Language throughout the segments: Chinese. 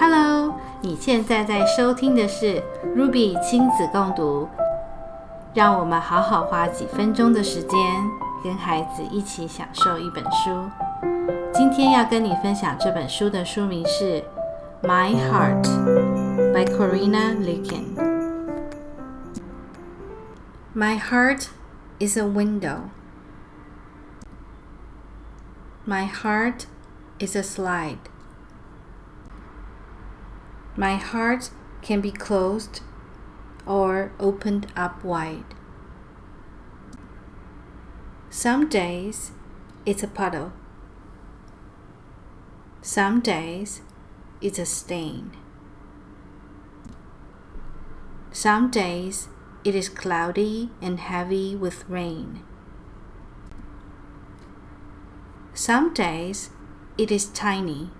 Hello，你现在在收听的是 Ruby 亲子共读，让我们好好花几分钟的时间，跟孩子一起享受一本书。今天要跟你分享这本书的书名是《My Heart》by Corina Luyken。My heart is a window. My heart is a slide. My heart can be closed or opened up wide. Some days it's a puddle. Some days it's a stain. Some days it is cloudy and heavy with rain. Some days it is tiny.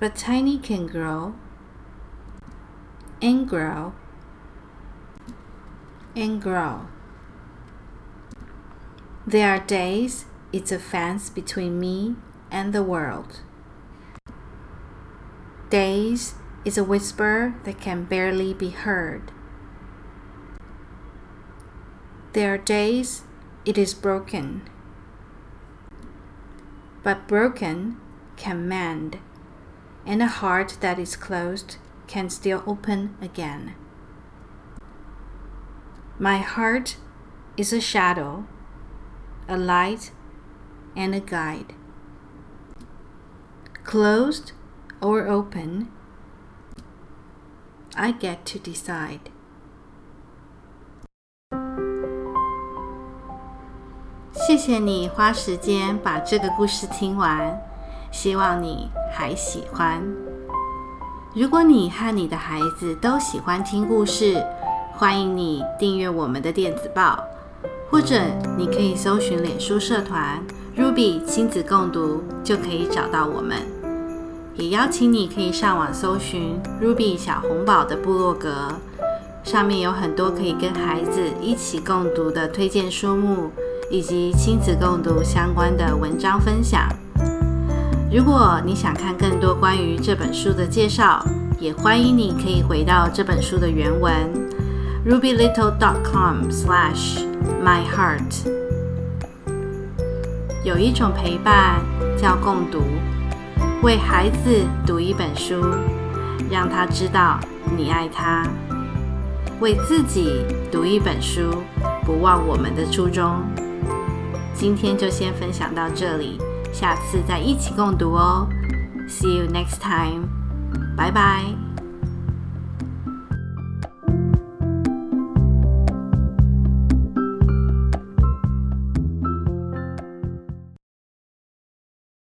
But tiny can grow and grow and grow. There are days it's a fence between me and the world. Days is a whisper that can barely be heard. There are days it is broken, but broken can mend and a heart that is closed can still open again. My heart is a shadow, a light, and a guide. Closed or open, I get to decide. 谢谢你花时间把这个故事听完。 希望你还喜欢。如果你和你的孩子都喜欢听故事，欢迎你订阅我们的电子报，或者你可以搜寻脸书社团 “Ruby 亲子共读”，就可以找到我们。也邀请你可以上网搜寻 “Ruby 小红宝”的部落格，上面有很多可以跟孩子一起共读的推荐书目，以及亲子共读相关的文章分享。如果你想看更多关于这本书的介绍，也欢迎你可以回到这本书的原文，rubylittle.com/slash/myheart。有一种陪伴叫共读，为孩子读一本书，让他知道你爱他；为自己读一本书，不忘我们的初衷。今天就先分享到这里。下次再一起共读哦，See you next time，拜拜。